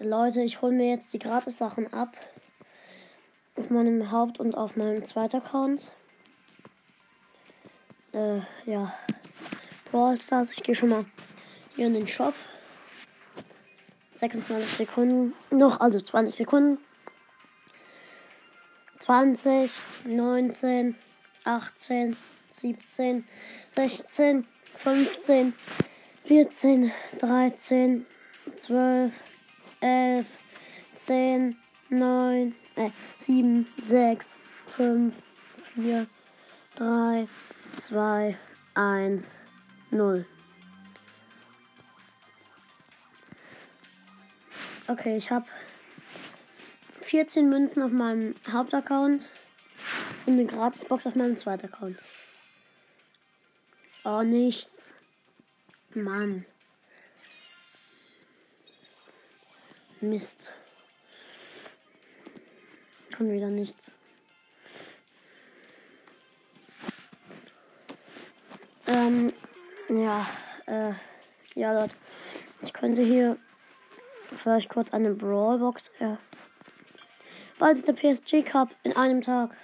Leute, ich hole mir jetzt die Gratis-Sachen ab. Auf meinem Haupt- und auf meinem zweiten Account. Äh, ja. Brawl Stars. Ich gehe schon mal hier in den Shop. 26 Sekunden. Noch, also 20 Sekunden. 20, 19, 18, 17, 16, 15, 14, 13, 12, 11, 10, 9, äh, 7, 6, 5, 4, 3, 2, 1, 0. Okay, ich habe 14 Münzen auf meinem Hauptaccount und eine Gratisbox auf meinem zweiten Account. Oh, nichts. Mann. Mist. Schon wieder nichts. Ähm, ja, äh, ja, Leute. Ich könnte hier vielleicht kurz eine Brawlbox. Ja. Bald ist der PSG Cup in einem Tag.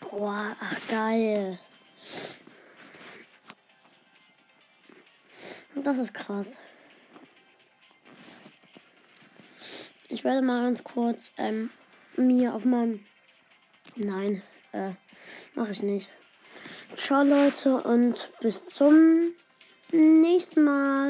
Boah, ach geil. Das ist krass. Ich werde mal ganz kurz ähm, mir auf meinem. Nein, äh, mache ich nicht. Ciao Leute und bis zum nächsten Mal.